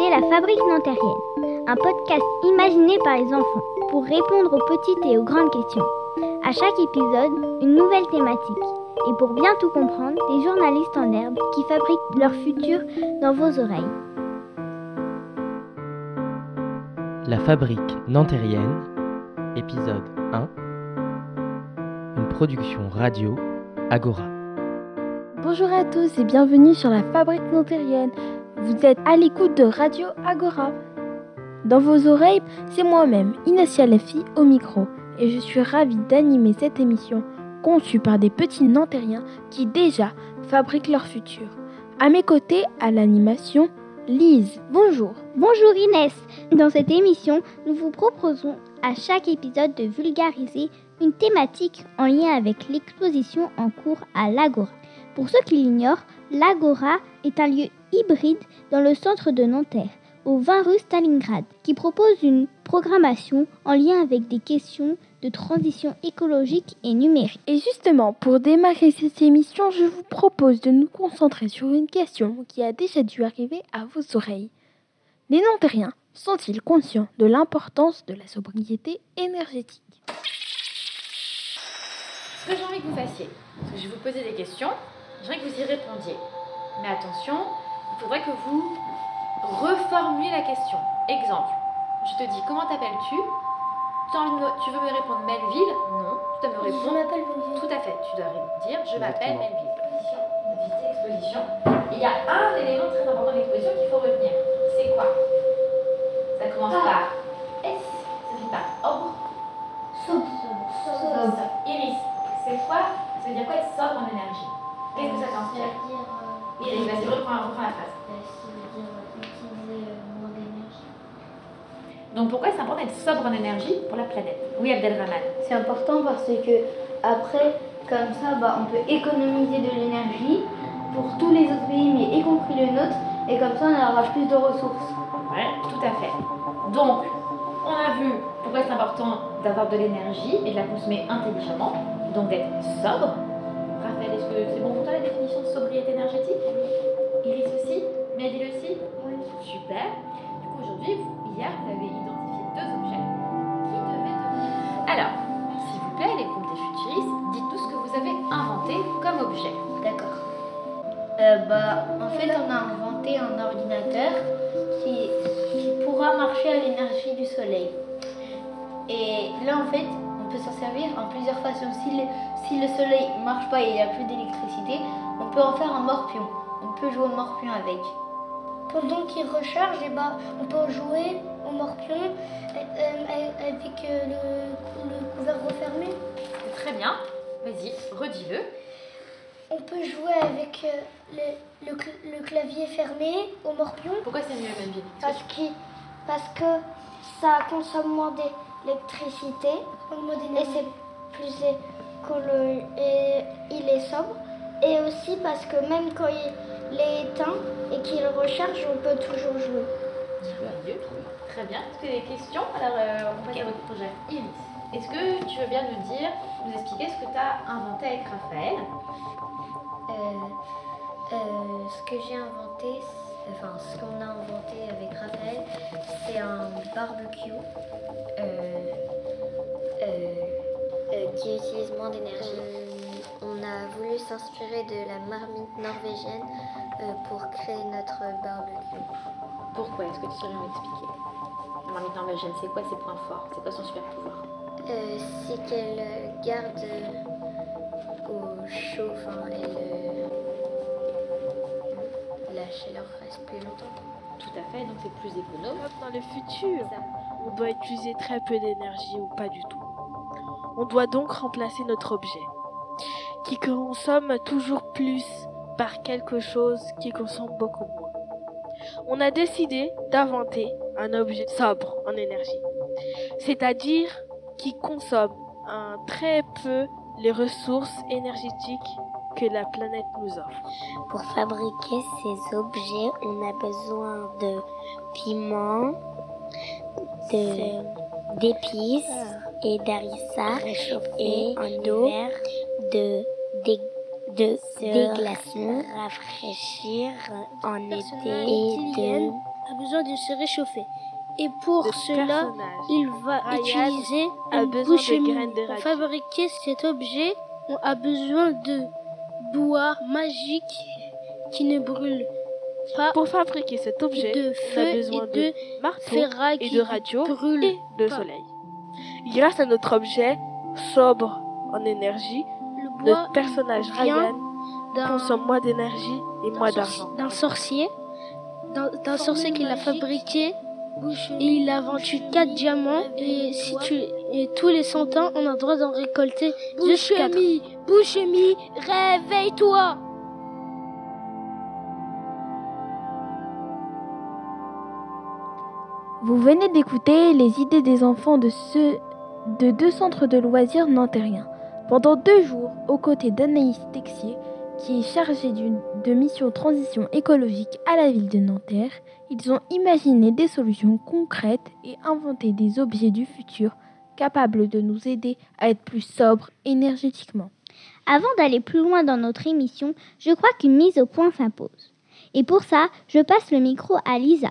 écoutez La Fabrique Nantérienne, un podcast imaginé par les enfants pour répondre aux petites et aux grandes questions. À chaque épisode, une nouvelle thématique. Et pour bien tout comprendre, des journalistes en herbe qui fabriquent leur futur dans vos oreilles. La Fabrique Nantérienne, épisode 1. Une production radio Agora. Bonjour à tous et bienvenue sur la Fabrique Nantérienne. Vous êtes à l'écoute de Radio Agora. Dans vos oreilles, c'est moi-même, Inacia Lafi, au micro. Et je suis ravie d'animer cette émission conçue par des petits Nantériens qui déjà fabriquent leur futur. À mes côtés, à l'animation, Lise. Bonjour. Bonjour Inès. Dans cette émission, nous vous proposons à chaque épisode de vulgariser une thématique en lien avec l'exposition en cours à l'Agora. Pour ceux qui l'ignorent, l'Agora est un lieu hybride dans le centre de Nanterre, au 20 rue Stalingrad, qui propose une programmation en lien avec des questions de transition écologique et numérique. Et justement, pour démarrer cette émission, je vous propose de nous concentrer sur une question qui a déjà dû arriver à vos oreilles. Les Nantériens sont-ils conscients de l'importance de la sobriété énergétique? Ce que j'ai envie que vous fassiez, c'est que je vais vous poser des questions, j'aimerais que vous y répondiez. Mais attention, il faudrait que vous reformuliez la question. Exemple, je te dis comment t'appelles-tu? Tu, veux me répondre Melville? Non, tu dois me répondre. m'appelle Melville. Tout à fait, tu dois dire je m'appelle. Melville. Exposition. Il y a un élément très important de l'exposition qu'il faut retenir. C'est quoi? Ça commence Ah. par S, ça finit par OR. Sobre. Sobre. Iris, c'est quoi? Ça veut dire quoi être sobre en énergie? Qu'est-ce que ça t'inspire C'est-à-dire. Iris, vas-y, reprends, reprends la phrase. Euh. Donc pourquoi c'est important d'être sobre en énergie pour la planète? Oui, Abdelrahman. C'est important parce que après, comme ça, bah, on peut économiser de l'énergie pour tous les autres pays, mais y compris le nôtre, et comme ça, on aura plus de ressources. Ouais, tout à fait. Donc, on a vu pourquoi c'est important d'avoir de l'énergie et de la consommer intelligemment, donc d'être sobre. Et là, en fait, on peut s'en servir en plusieurs façons. Si le, si le soleil ne marche pas et il n'y a plus d'électricité, on peut en faire un morpion. On peut jouer au morpion avec. Pendant qu'il recharge, eh ben, on peut jouer au morpion euh, euh, avec euh, le, le couvert refermé. Très bien. Vas-y, redis-le. On peut jouer avec euh, le, le cl- le clavier fermé au morpion Pourquoi c'est mieux, Melville parce que, parce que ça consomme moins d'électricité et c'est plus écolo et il est sobre. Et aussi parce que même quand il est éteint et qu'il recharge, on peut toujours jouer. Très bien. Est-ce que des questions? Alors, euh, on passe à votre projet. Iris, est-ce que tu veux bien nous dire, nous expliquer ce que tu as inventé avec Raphaël? Euh, euh, ce que j'ai inventé, enfin ce qu'on a inventé avec Raphaël, c'est un barbecue euh, euh, euh, qui utilise moins d'énergie. On a voulu s'inspirer de la marmite norvégienne pour créer notre barbecue. Pourquoi Est-ce que tu saurais m'expliquer? La marmite norvégienne, c'est quoi ses points forts? C'est quoi son super pouvoir? Euh, c'est qu'elle garde au chaud, enfin elle, la chaleur reste plus longtemps. Tout à fait, donc c'est plus économe. Dans le futur, on doit utiliser très peu d'énergie ou pas du tout. On doit donc remplacer notre objet, qui consomme toujours plus par quelque chose qui consomme beaucoup moins. On a décidé d'inventer un objet sobre en énergie, c'est-à-dire qui consomme un très peu les ressources énergétiques que la planète nous offre. Pour fabriquer ces objets, on a besoin de piments, de d'épices et d'harissa et d'eau, de des de rafraîchir en été et de a besoin de se réchauffer. Et pour cela, il va Ryan utiliser une besoin de bouche-mie. graines de Pour fabriquer cet objet, on a besoin de bois magique qui ne brûle pas, Pour fabriquer cet objet, de on a besoin et de de marteau et de radio brûle et de pas. soleil. Grâce à notre objet sobre en énergie, Le notre personnage Ryan consomme moins d'énergie et moins d'argent. d'un sorcier, d'un d'un sorcier qui l'a fabriqué. Et il a vendu 4 diamants. Et, si tu, et tous les 100 ans, on a le droit d'en récolter juste 4. Bouchemi, réveille-toi Vous venez d'écouter les idées des enfants de, ceux, de deux centres de loisirs nantériens. Pendant deux jours, aux côtés d'Anaïs Texier, qui est chargée d'une- de mission transition écologique à la ville de Nanterre, ils ont imaginé des solutions concrètes et inventé des objets du futur capables de nous aider à être plus sobres énergétiquement. Avant d'aller plus loin dans notre émission, je crois qu'une mise au point s'impose. Et pour ça, je passe le micro à Lisa,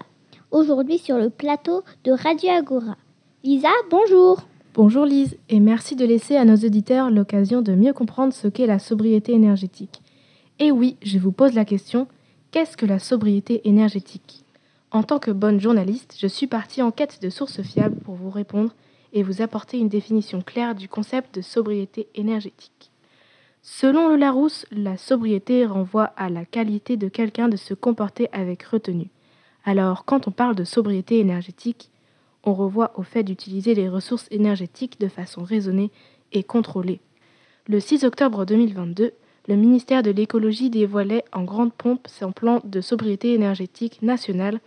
aujourd'hui sur le plateau de Radio Agora. Lisa, bonjour Bonjour Lise, et merci de laisser à nos auditeurs l'occasion de mieux comprendre ce qu'est la sobriété énergétique. Et oui, je vous pose la question, qu'est-ce que la sobriété énergétique? En tant que bonne journaliste, je suis partie en quête de sources fiables pour vous répondre et vous apporter une définition claire du concept de sobriété énergétique. Selon le Larousse, la sobriété renvoie à la qualité de quelqu'un de se comporter avec retenue. Alors, quand on parle de sobriété énergétique, on revoit au fait d'utiliser les ressources énergétiques de façon raisonnée et contrôlée. Le 6 octobre 2022, le ministère de l'écologie dévoilait en grande pompe son plan de sobriété énergétique nationale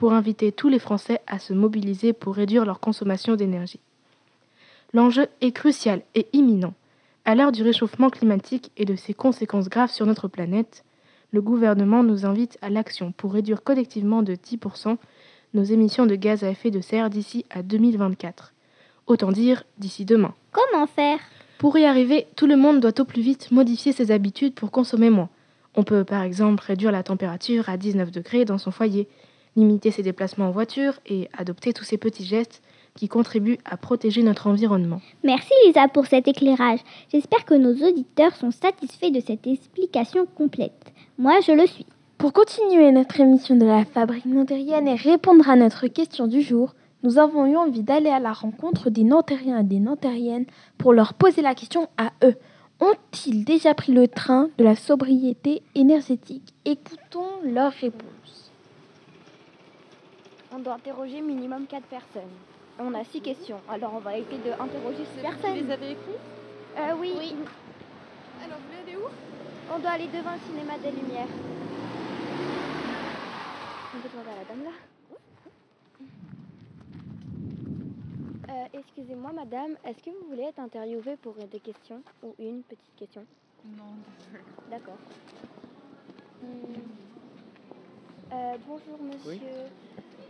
pour inviter tous les Français à se mobiliser pour réduire leur consommation d'énergie. L'enjeu est crucial et imminent. À l'heure du réchauffement climatique et de ses conséquences graves sur notre planète, le gouvernement nous invite à l'action pour réduire collectivement de 10% nos émissions de gaz à effet de serre d'ici à 2024. Autant dire d'ici demain. Comment faire? Pour y arriver, tout le monde doit au plus vite modifier ses habitudes pour consommer moins. On peut par exemple réduire la température à 19 degrés dans son foyer, limiter ses déplacements en voiture et adopter tous ces petits gestes qui contribuent à protéger notre environnement. Merci Lisa pour cet éclairage. J'espère que nos auditeurs sont satisfaits de cette explication complète. Moi, je le suis. Pour continuer notre émission de la Fabrique Nantérienne et répondre à notre question du jour, nous avons eu envie d'aller à la rencontre des Nantériens et des Nantériennes pour leur poser la question à eux. Ont-ils déjà pris le train de la sobriété énergétique? Écoutons leurs réponses. On doit interroger minimum 4 personnes. On a 6 questions, alors on va essayer d'interroger 6 personnes. Vous les avez écrits Euh, oui. Alors, vous voulez aller où? On doit aller devant le cinéma des Lumières. On peut demander à la dame là Euh, Excusez-moi, madame, est-ce que vous voulez être interviewée pour des questions ou une petite question? Non, D'accord. Hmm. Euh, bonjour monsieur.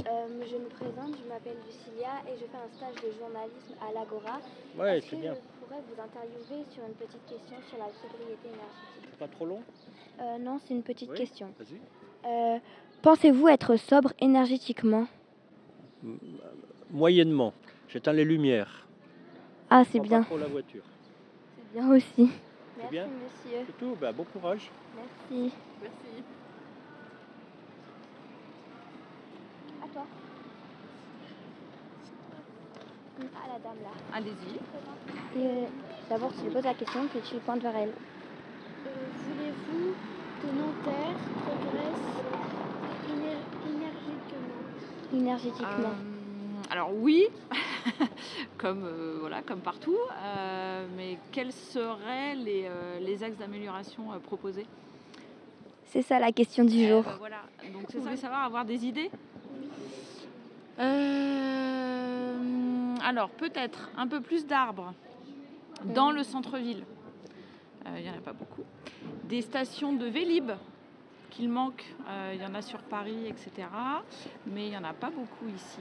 Euh, je me présente, je m'appelle Lucilia et je fais un stage de journalisme à l'Agora. Ouais, Est-ce c'est que bien. je pourrais vous interviewer sur une petite question sur la sobriété énergétique? Pas trop long? Euh, Non, c'est une petite Oui, question. Vas-y. Euh, Pensez-vous être sobre énergétiquement? Moyennement. J'éteins les lumières. Ah, c'est bien. Pas trop la voiture. C'est bien aussi. C'est bien monsieur. C'est tout. Bah, bon courage. Merci. Merci. Toi. À la dame là. Allez-y. Euh, D'abord, tu lui poses la question, puis tu pointes vers elle. Euh, Voulez-vous que Nanterre progresse éner- énergiquement Énergétiquement. Euh, alors oui, comme, euh, voilà, comme partout, euh, mais quels seraient les, euh, les axes d'amélioration euh, proposés? C'est ça la question du jour. Euh, Voilà, donc c'est ça, vous voulez savoir, avoir des idées? Euh, Alors peut-être un peu plus d'arbres dans le centre-ville. Euh, Il n'y en a pas beaucoup. Des stations de Vélib qu'il manque. Euh, Il y en a sur Paris, etc. Mais il n'y en a pas beaucoup ici.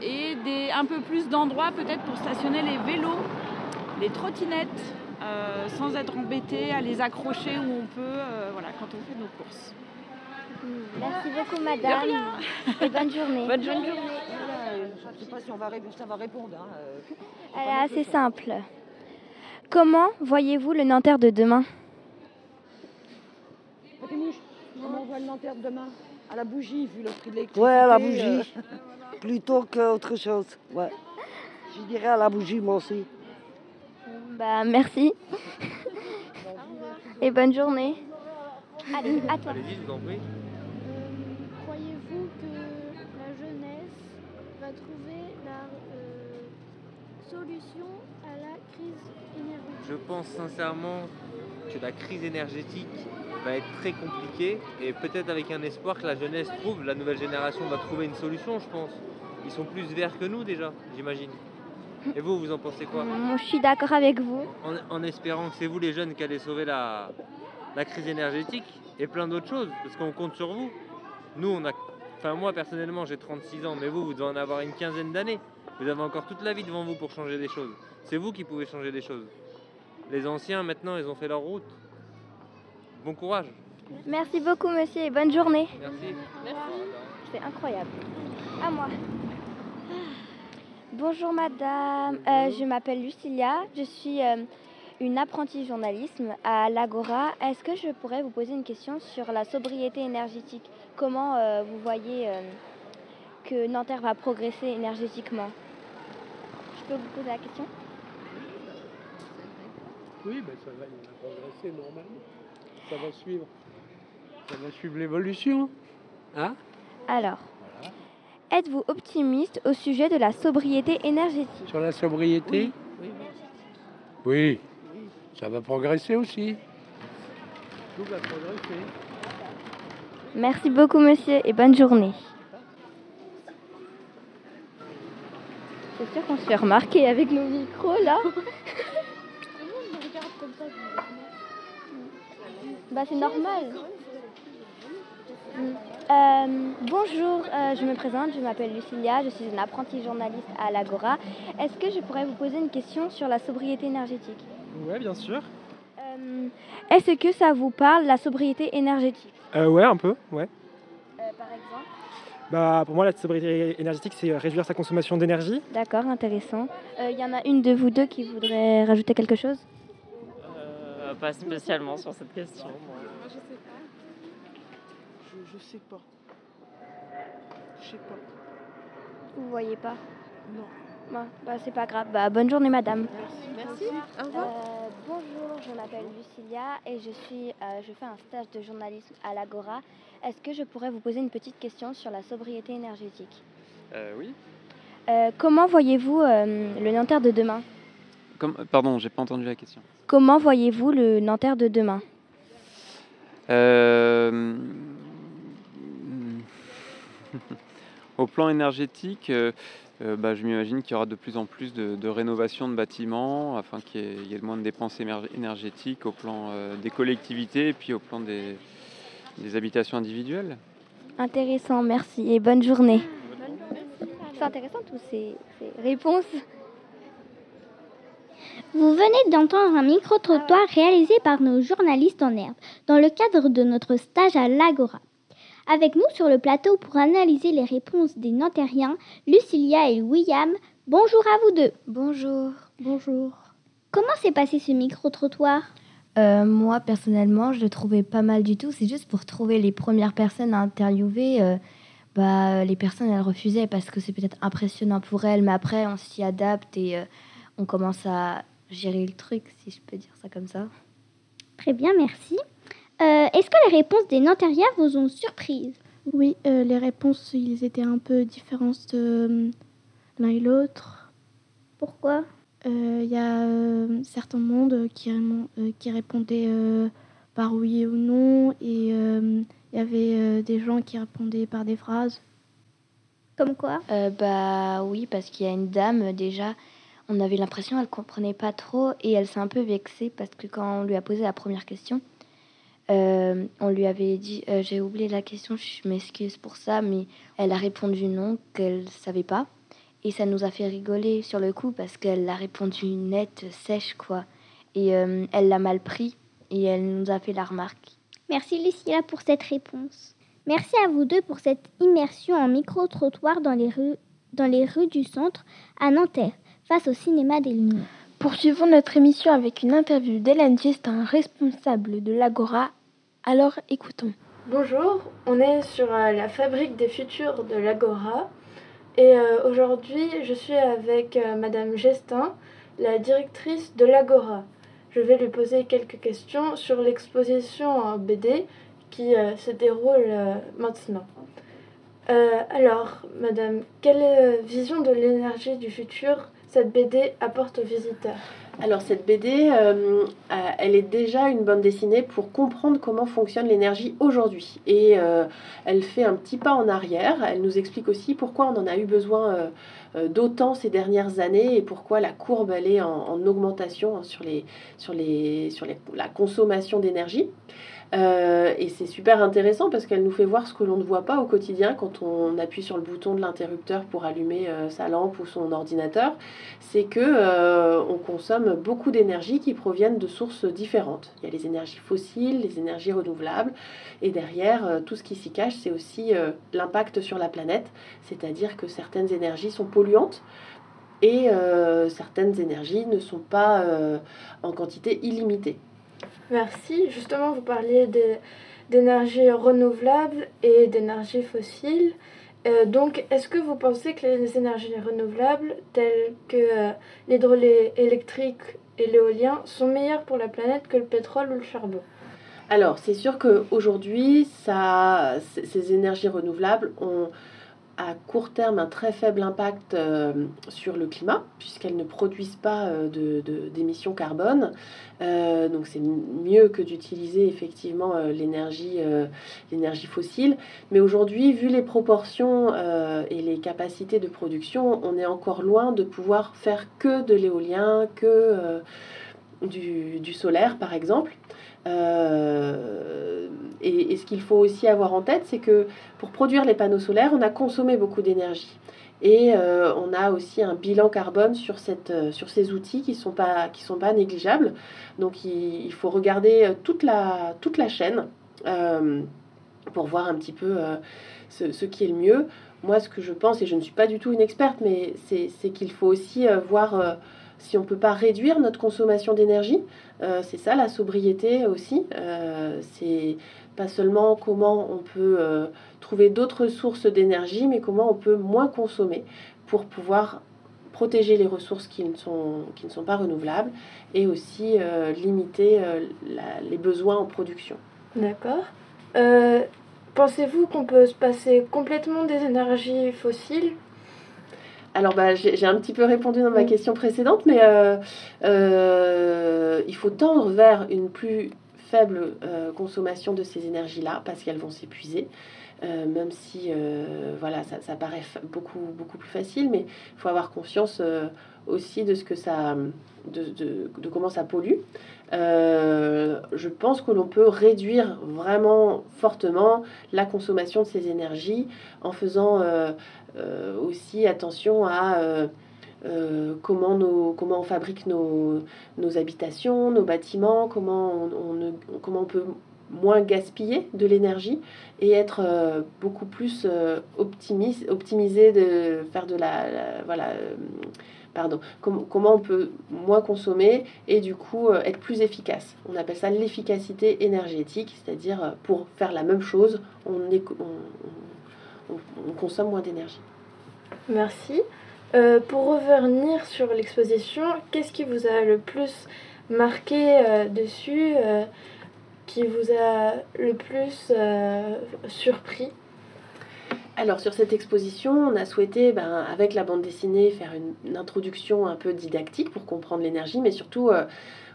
Et un peu plus d'endroits peut-être pour stationner les vélos, les trottinettes, sans être embêté à les accrocher où on peut, voilà, quand on fait nos courses. Merci beaucoup, madame. Et bonne journée. Bonne journée. Je ne sais pas si on va, ça va répondre. Hein. Elle est assez simple. Comment voyez-vous le Nanterre de demain? Comment on voit le Nanterre de demain? À la bougie, vu le prix de l'électricité. Ouais, à la bougie. Plutôt qu'autre chose. Ouais. Je dirais à la bougie, moi aussi. Bah, merci. Et bonne journée. Allez, à toi. Allez-y, je vous en prie. Croyez-vous que la jeunesse va trouver la euh, solution à la crise énergétique? Je pense sincèrement que la crise énergétique va être très compliquée et peut-être avec un espoir que la jeunesse trouve, la nouvelle génération va trouver une solution, je pense. Ils sont plus verts que nous déjà, j'imagine. Et vous, vous en pensez quoi? Je suis d'accord avec vous. en, en espérant que c'est vous les jeunes qui allez sauver la, la crise énergétique et plein d'autres choses, parce qu'on compte sur vous. Nous, on a, enfin moi personnellement, j'ai 36 ans, mais vous, vous devez en avoir une quinzaine d'années. Vous avez encore toute la vie devant vous pour changer des choses. C'est vous qui pouvez changer des choses. Les anciens, maintenant, ils ont fait leur route. Bon courage. Merci beaucoup, monsieur, et bonne journée. Merci. C'est incroyable. À moi. Bonjour madame, Euh, je m'appelle Lucilia, je suis euh, une apprentie journalisme à l'Agora. Est-ce que je pourrais vous poser une question sur la sobriété énergétique? Comment euh, vous voyez euh, que Nanterre va progresser énergétiquement? Peux vous poser la question? Oui, ben ça va, il va progresser normalement. Ça va suivre. Ça va suivre l'évolution. Hein? Alors, êtes-vous optimiste au sujet de la sobriété énergétique? Sur la sobriété? Oui. Ça va progresser aussi. Tout va progresser. Merci beaucoup monsieur et bonne journée. C'est sûr qu'on se fait remarquer avec nos micros là. Bah c'est normal. Mm. Euh, bonjour, euh, je me présente, je m'appelle Lucilia, je suis une apprentie journaliste à l'Agora. Est-ce que je pourrais vous poser une question sur la sobriété énergétique? Ouais, bien sûr. Euh, Est-ce que ça vous parle, la sobriété énergétique? Euh, ouais, un peu, ouais. Par exemple Bah, pour moi, la sobriété énergétique, c'est euh, réduire sa consommation d'énergie. D'accord, intéressant. Il y en a une de vous deux qui voudrait rajouter quelque chose? Euh, pas spécialement sur cette question. moi. je sais pas. Je, je sais pas. Je sais pas. Vous voyez pas? Non. Bah, bah, c'est pas grave. Bah, bonne journée, madame. Merci. Au revoir. Euh, bonjour, je m'appelle Lucilia et je, suis, euh, je fais un stage de journalisme à l'Agora. Est-ce que je pourrais vous poser une petite question sur la sobriété énergétique? Euh, oui. Euh, Comment voyez-vous euh, le Nanterre de demain? Comme, pardon, j'ai pas entendu la question. Comment voyez-vous le Nanterre de demain? Euh, Au plan énergétique, bah, je m'imagine qu'il y aura de plus en plus de, de rénovation de bâtiments afin qu'il y, ait- y ait moins de dépenses énergétiques au plan euh, des collectivités et puis au plan des, des habitations individuelles. Intéressant, merci et bonne journée. C'est intéressant tous ces, ces réponses. Vous venez d'entendre un micro-trottoir réalisé par nos journalistes en herbe dans le cadre de notre stage à l'Agora. Avec nous sur le plateau pour analyser les réponses des Nantériens, Lucilia et William. Bonjour à vous deux. Bonjour. Bonjour. Comment s'est passé ce micro-trottoir? Euh, moi, personnellement, je le trouvais pas mal du tout. C'est juste pour trouver les premières personnes à interviewer. euh, bah, les personnes, elles refusaient parce que c'est peut-être impressionnant pour elles. Mais après, on s'y adapte et euh, on commence à gérer le truc, si je peux dire ça comme ça. Très bien, merci. Euh, Est-ce que les réponses des Nantériens vous ont surprise? Oui, euh, les réponses, ils étaient un peu différentes euh, l'un et l'autre. Pourquoi? Il y a euh, certains mondes qui, euh, répondaient euh, par oui ou non, et euh, il y avait euh, des gens qui répondaient par des phrases. Comme quoi? Euh, Bah oui, parce qu'il y a une dame, déjà, on avait l'impression qu'elle comprenait pas trop et elle s'est un peu vexée parce que quand on lui a posé la première question, euh, on lui avait dit euh, j'ai oublié la question, je m'excuse pour ça, mais elle a répondu non, qu'elle savait pas. Et ça nous a fait rigoler sur le coup parce qu'elle a répondu net, sèche quoi. Et euh, elle l'a mal pris et elle nous a fait la remarque. Merci Lucilia pour cette réponse. Merci à vous deux pour cette immersion en micro-trottoir dans les rues, dans les rues du centre à Nanterre, face au cinéma des Lumières. Poursuivons notre émission avec une interview d'Hélène Gestin, responsable de l'Agora. Alors écoutons. Bonjour, on est sur euh, la fabrique des futurs de l'Agora et euh, aujourd'hui je suis avec euh, Madame Gestin, la directrice de l'Agora. Je vais lui poser quelques questions sur l'exposition BD qui se déroule maintenant. alors, Madame, quelle vision de l'énergie du futur cette BD apporte aux visiteurs alors cette BD, euh, elle est déjà une bande dessinée pour comprendre comment fonctionne l'énergie aujourd'hui. Et euh, elle fait un petit pas en arrière. Elle nous explique aussi pourquoi on en a eu besoin euh, d'autant ces dernières années et pourquoi la courbe elle est en, augmentation sur, les, sur, les, sur la consommation d'énergie. Euh, et c'est super intéressant parce qu'elle nous fait voir ce que l'on ne voit pas au quotidien quand on appuie sur le bouton de l'interrupteur pour allumer euh, sa lampe ou son ordinateur. C'est que euh, on consomme beaucoup d'énergie qui proviennent de sources différentes. Il y a les énergies fossiles, les énergies renouvelables, et derrière tout ce qui s'y cache, c'est aussi l'impact sur la planète, c'est-à-dire que certaines énergies sont polluantes et certaines énergies ne sont pas en quantité illimitée. Merci. Justement, vous parliez d'énergie renouvelable et d'énergie fossile. Euh, donc, est-ce que vous pensez que les énergies renouvelables, telles que euh, l'hydroélectrique et l'éolien, sont meilleures pour la planète que le pétrole ou le charbon? Alors, c'est sûr qu'aujourd'hui, ces énergies renouvelables ont à court terme un très faible impact euh, sur le climat, puisqu'elles ne produisent pas euh, d'émissions de, carbone. Euh, donc c'est mieux que d'utiliser effectivement l'énergie l'énergie fossile. Mais aujourd'hui, vu les proportions et les capacités de production, on est encore loin de pouvoir faire que de l'éolien, que du, du, solaire par exemple. Euh, et, ce qu'il faut aussi avoir en tête, c'est que pour produire les panneaux solaires, on a consommé beaucoup d'énergie. Et euh, on a aussi un bilan carbone sur, cette, euh, sur ces outils qui ne sont, pas, sont pas négligeables. Donc il, faut regarder toute la, toute la chaîne pour voir un petit peu ce, ce, qui est le mieux. Moi, ce que je pense, et je ne suis pas du tout une experte, mais c'est qu'il faut aussi voir si on ne peut pas réduire notre consommation d'énergie. Euh, c'est ça la sobriété aussi. Euh, c'est pas seulement comment on peut euh, trouver d'autres sources d'énergie, mais comment on peut moins consommer pour pouvoir protéger les ressources qui ne sont, qui ne sont pas renouvelables et aussi limiter les besoins en production. D'accord. Pensez-vous qu'on peut se passer complètement des énergies fossiles alors, bah, j'ai un petit peu répondu dans ma question précédente, mais euh, euh, il faut tendre vers une plus faible euh, consommation de ces énergies-là parce qu'elles vont s'épuiser. Même si voilà, ça, paraît beaucoup, beaucoup plus facile, mais il faut avoir conscience aussi de ce que ça, de, de comment ça pollue. je pense que l'on peut réduire vraiment fortement la consommation de ces énergies en faisant euh, aussi attention à euh, euh, comment, nos, comment on fabrique nos, nos habitations, nos bâtiments, comment on, comment on peut moins gaspiller de l'énergie et être beaucoup plus optimiste, optimisé, de faire de la, voilà, pardon, comment on peut moins consommer et du coup être plus efficace. On appelle ça l'efficacité énergétique, c'est-à-dire pour faire la même chose, on, consomme moins d'énergie. Merci. Euh, pour revenir sur l'exposition, qu'est-ce qui vous a le plus marqué euh, dessus, euh, qui vous a le plus surpris? Alors sur cette exposition, on a souhaité, ben, avec la bande dessinée, faire une, introduction un peu didactique pour comprendre l'énergie, mais surtout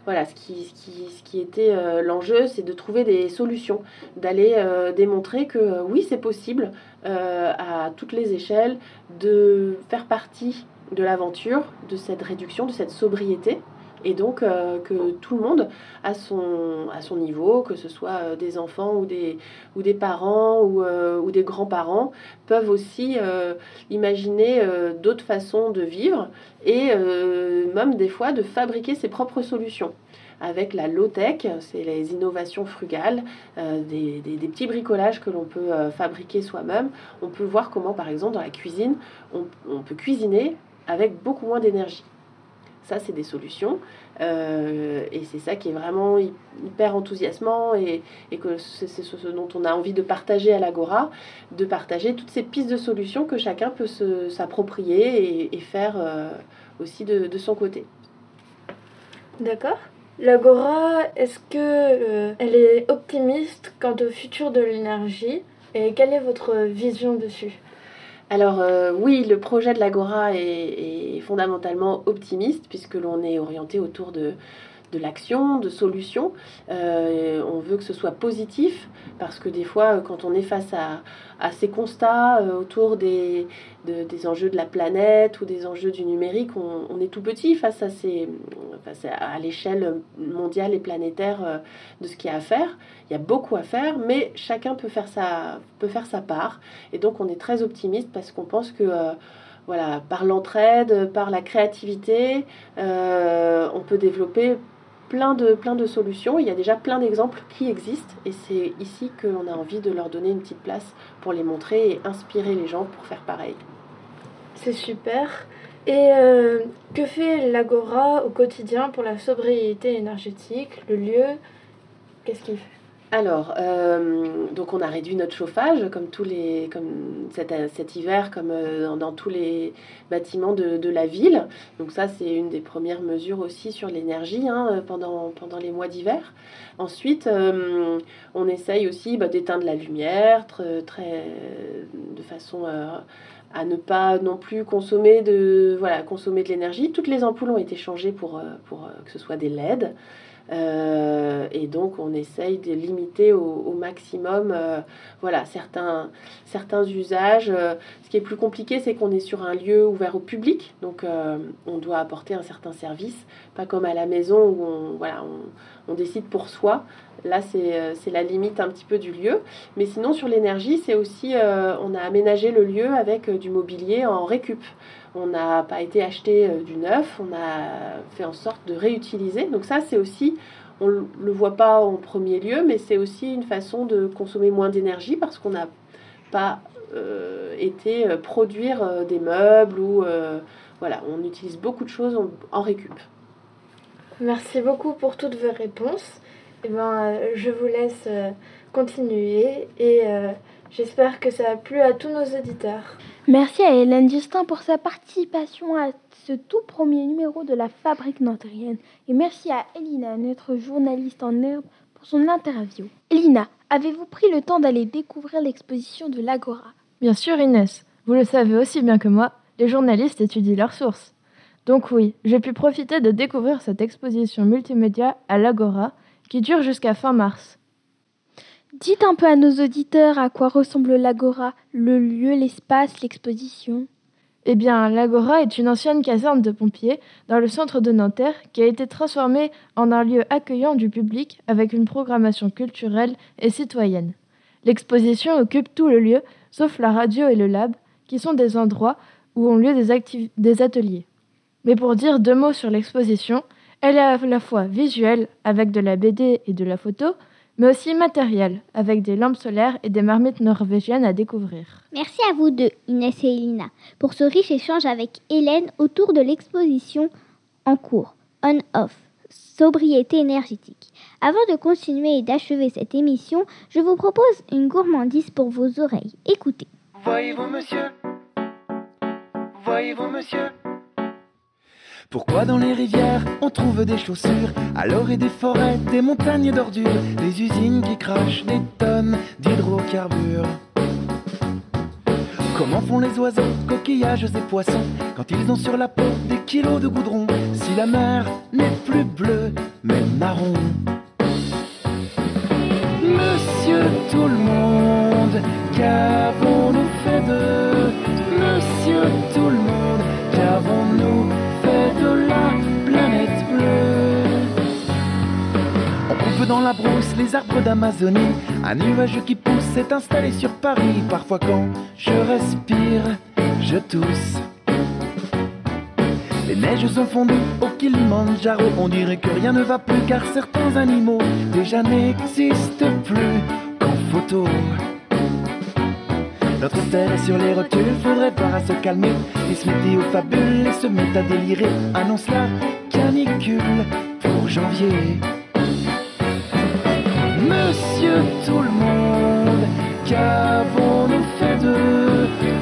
voilà, ce qui, ce qui, ce qui était euh, l'enjeu, c'est de trouver des solutions, d'aller euh, démontrer que euh, oui, c'est possible à toutes les échelles de faire partie de l'aventure, de cette réduction, de cette sobriété et donc euh, que tout le monde à son, son niveau, que ce soit euh, des enfants ou des, ou des parents ou, euh, ou des grands-parents, peuvent aussi imaginer d'autres façons de vivre et même des fois de fabriquer ses propres solutions. avec la low-tech, c'est les innovations frugales, des, des, petits bricolages que l'on peut fabriquer soi-même. On peut voir comment, par exemple, dans la cuisine, on, on peut cuisiner avec beaucoup moins d'énergie. Ça, c'est des solutions. Euh, et c'est ça qui est vraiment hyper enthousiasmant et, que c'est ce dont on a envie de partager à l'Agora, de partager toutes ces pistes de solutions que chacun peut s'approprier et, faire euh, aussi de, son côté. D'accord. L'Agora, est-ce que euh, elle est optimiste quant au futur de l'énergie et quelle est votre vision dessus? Alors euh, oui, le projet de l'Agora est, fondamentalement optimiste puisque l'on est orienté autour de, de l'action, de solutions. Euh, on veut que ce soit positif parce que des fois, quand on est face à, ces constats euh, autour des, des enjeux de la planète ou des enjeux du numérique, on, est tout petit face à, ces, face à, l'échelle mondiale et planétaire euh, de ce qu'il y a à faire. Il y a beaucoup à faire, mais chacun peut faire sa, peut faire sa part. Et donc, on est très optimiste parce qu'on pense que voilà, par l'entraide, par la créativité, on peut développer plein de, plein de solutions. Il y a déjà plein d'exemples qui existent et c'est ici qu'on a envie de leur donner une petite place pour les montrer et inspirer les gens pour faire pareil. C'est super. Et euh, que fait l'Agora au quotidien pour la sobriété énergétique Le lieu, qu'est-ce qu'il fait? Alors, euh, donc on a réduit notre chauffage comme tous les, comme cet, cet hiver, comme euh, dans, tous les bâtiments de, la ville. Donc ça, c'est une des premières mesures aussi sur l'énergie hein, pendant, pendant les mois d'hiver. Ensuite, euh, on essaye aussi bah, d'éteindre la lumière très, de façon à ne pas non plus consommer de, voilà, consommer de l'énergie. Toutes les ampoules ont été changées pour, pour que ce soit des LED. Euh, et donc, on essaye de limiter au, maximum euh, voilà, certains, certains usages. Euh, ce qui est plus compliqué, c'est qu'on est sur un lieu ouvert au public, donc on doit apporter un certain service, pas comme à la maison où on, voilà, on, on décide pour soi. Là, c'est la limite un petit peu du lieu. Mais sinon, sur l'énergie, c'est aussi, on a aménagé le lieu avec du mobilier en récup. On n'a pas été acheter euh, du neuf, on a fait en sorte de réutiliser. Donc ça, c'est aussi, on ne le voit pas en premier lieu, mais c'est aussi une façon de consommer moins d'énergie parce qu'on n'a pas euh, été euh, produire des meubles ou voilà, on utilise beaucoup de choses en, récup. Merci beaucoup pour toutes vos réponses. Eh ben, je vous laisse continuer et j'espère que ça a plu à tous nos auditeurs. Merci à Hélène Justin pour sa participation à ce tout premier numéro de la Fabrique Nantérienne. Et merci à Elina, notre journaliste en herbe, pour son interview. Elina, avez-vous pris le temps d'aller découvrir l'exposition de l'Agora? Bien sûr, Inès. Vous le savez aussi bien que moi, les journalistes étudient leurs sources. Donc oui, j'ai pu profiter de découvrir cette exposition multimédia à l'Agora qui dure jusqu'à fin mars. Dites un peu à nos auditeurs à quoi ressemble l'Agora, le lieu, l'espace, l'exposition. Eh bien, l'Agora est une ancienne caserne de pompiers dans le centre de Nanterre qui a été transformée en un lieu accueillant du public avec une programmation culturelle et citoyenne. L'exposition occupe tout le lieu, sauf la radio et le lab, qui sont des endroits où ont lieu des, ateliers. Mais pour dire deux mots sur l'exposition, elle est à la fois visuelle, avec de la BD et de la photo, mais aussi matériel, avec des lampes solaires et des marmites norvégiennes à découvrir. Merci à vous deux, Inès et Elina, pour ce riche échange avec Hélène autour de l'exposition en cours, On-Off, sobriété énergétique. Avant de continuer et d'achever cette émission, je vous propose une gourmandise pour vos oreilles. Écoutez. Voyez-vous, monsieur? Voyez-vous, monsieur? Pourquoi dans les rivières on trouve des chaussures Alors et des forêts, des montagnes d'ordures, des usines qui crachent des tonnes d'hydrocarbures? Comment font les oiseaux, coquillages et poissons quand ils ont sur la peau des kilos de goudron Si la mer n'est plus bleue mais marron? Monsieur tout le monde, qu'avons-nous fait de les arbres d'Amazonie. Un nuage qui pousse s'est installé sur Paris. Parfois quand je respire, je tousse. Les neiges sont fondues au Kilimanjaro. On dirait que rien ne va plus car certains animaux déjà n'existent plus qu'en photo. Notre terre est sur les rotules, faudrait voir à se calmer. Les météo fabules et se mettent à délirer. Annonce la canicule pour janvier. Monsieur tout le monde, qu'avons-nous fait de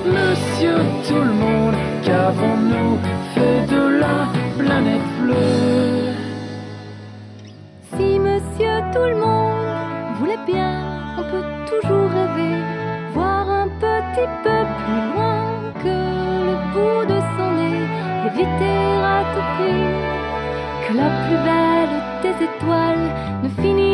Monsieur tout le monde, qu'avons-nous fait de la planète bleue? Si monsieur tout le monde voulait bien, on peut toujours rêver, voir un petit peu plus loin que le bout de son nez, éviter à tout prix que la plus belle des étoiles ne finisse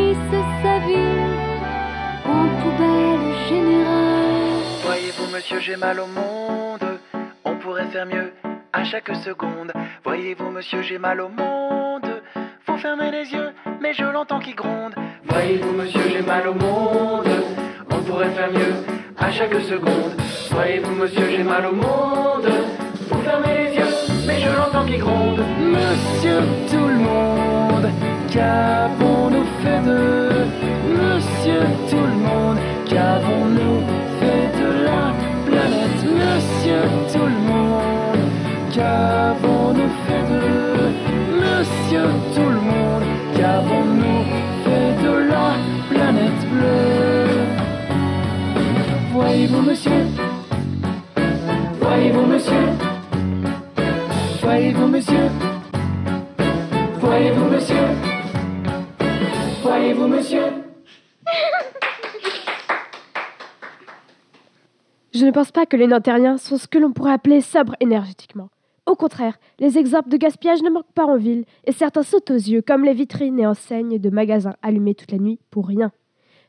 monsieur, j'ai mal au monde. On pourrait faire mieux à chaque seconde. Voyez-vous, monsieur, j'ai mal au monde. Faut fermer les yeux, mais je l'entends qui gronde. Voyez-vous, monsieur, j'ai mal au monde. On pourrait faire mieux à chaque seconde. Voyez-vous, monsieur, j'ai mal au monde. Faut fermer les yeux, mais je l'entends qui gronde. Monsieur, tout le monde, qu'avons-nous fait de Monsieur, tout le monde, qu'avons-nous tout le monde, qu'avons-nous fait de Monsieur, tout le monde, qu'avons-nous fait de la planète bleue? Voyez-vous, monsieur? Voyez-vous, monsieur? Voyez-vous, monsieur? Voyez-vous, monsieur? Voyez-vous, monsieur? Je ne pense pas que les Nantériens sont ce que l'on pourrait appeler sobres énergétiquement. Au contraire, les exemples de gaspillage ne manquent pas en ville et certains sautent aux yeux, comme les vitrines et enseignes de magasins allumés toute la nuit pour rien.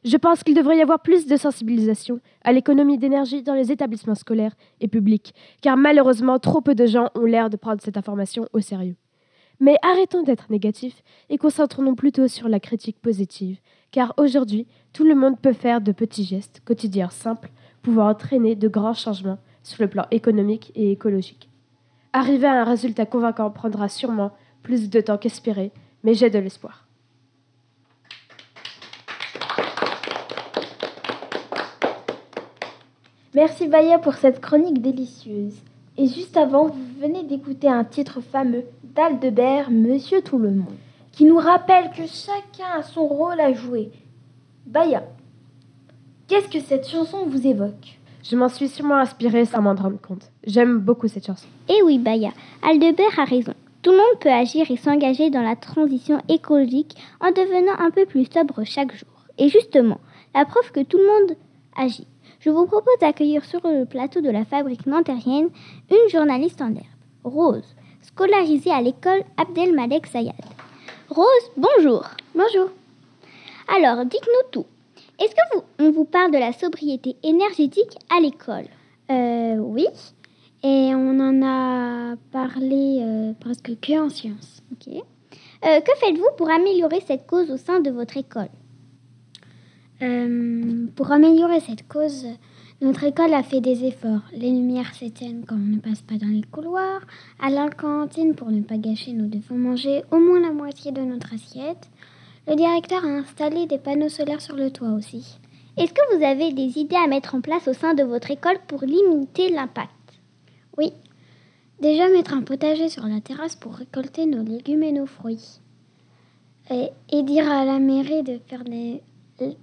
Je pense qu'il devrait y avoir plus de sensibilisation à l'économie d'énergie dans les établissements scolaires et publics, car malheureusement, trop peu de gens ont l'air de prendre cette information au sérieux. Mais arrêtons d'être négatifs et concentrons-nous plutôt sur la critique positive, car aujourd'hui, tout le monde peut faire de petits gestes quotidiens simples pouvant entraîner de grands changements sur le plan économique et écologique. Arriver à un résultat convaincant prendra sûrement plus de temps qu'espéré, mais j'ai de l'espoir. Merci Baya pour cette chronique délicieuse. Et juste avant, vous venez d'écouter un titre fameux d'Aldebert, Monsieur Tout le Monde, qui nous rappelle que chacun a son rôle à jouer. Baya, qu'est-ce que cette chanson vous évoque Je m'en suis sûrement inspirée sans m'en rendre compte. J'aime beaucoup cette chanson. Eh oui, Baya, Aldebert a raison. Tout le monde peut agir et s'engager dans la transition écologique en devenant un peu plus sobre chaque jour. Et justement, la preuve que tout le monde agit. Je vous propose d'accueillir sur le plateau de la fabrique nantérienne une journaliste en herbe, Rose, scolarisée à l'école Abdelmalek Sayad. Rose, bonjour. Bonjour. Alors, dites-nous tout. Est-ce que vous, on vous parle de la sobriété énergétique à l'école? Euh, oui. Et on en a parlé euh, presque que en sciences. Ok. Euh, que faites-vous pour améliorer cette cause au sein de votre école? Pour améliorer cette cause, notre école a fait des efforts. Les lumières s'éteignent quand on ne passe pas dans les couloirs. À la cantine, pour ne pas gâcher, nous devons manger au moins la moitié de notre assiette. Le directeur a installé des panneaux solaires sur le toit aussi. Est-ce que vous avez des idées à mettre en place au sein de votre école pour limiter l'impact? Oui. Déjà mettre un potager sur la terrasse pour récolter nos légumes et nos fruits. Et, dire à la mairie de faire des,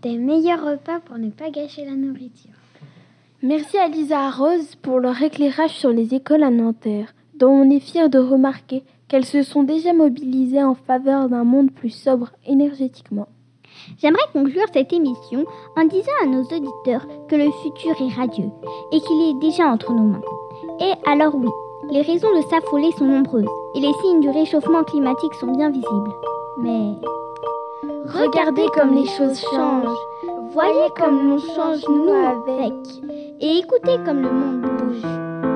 des meilleurs repas pour ne pas gâcher la nourriture. Merci à Lisa Rose pour leur éclairage sur les écoles à Nanterre, dont on est fier de remarquer qu'elles se sont déjà mobilisées en faveur d'un monde plus sobre énergétiquement. J'aimerais conclure cette émission en disant à nos auditeurs que le futur est radieux et qu'il est déjà entre nos mains. Et alors oui, les raisons de s'affoler sont nombreuses et les signes du réchauffement climatique sont bien visibles. Mais Regardez comme les choses changent, voyez comme l'on change nous avec et écoutez comme le monde bouge.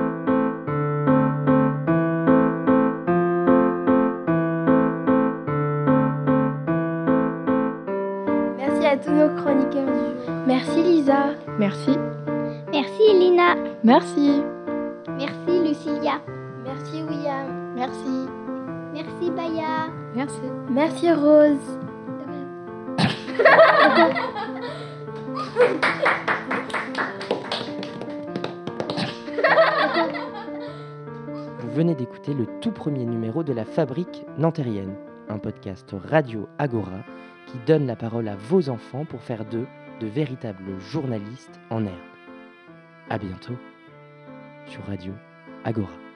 Nos chroniqueurs du jour. Merci Lisa. Merci. Merci Lina. Merci. Merci Lucilia. Merci William. Merci. Merci Baya. Merci. Merci Rose. Vous venez d'écouter le tout premier numéro de La Fabrique Nantérienne, un podcast Radio Agora qui donne la parole à vos enfants pour faire d'eux de véritables journalistes en herbe. À bientôt sur Radio Agora.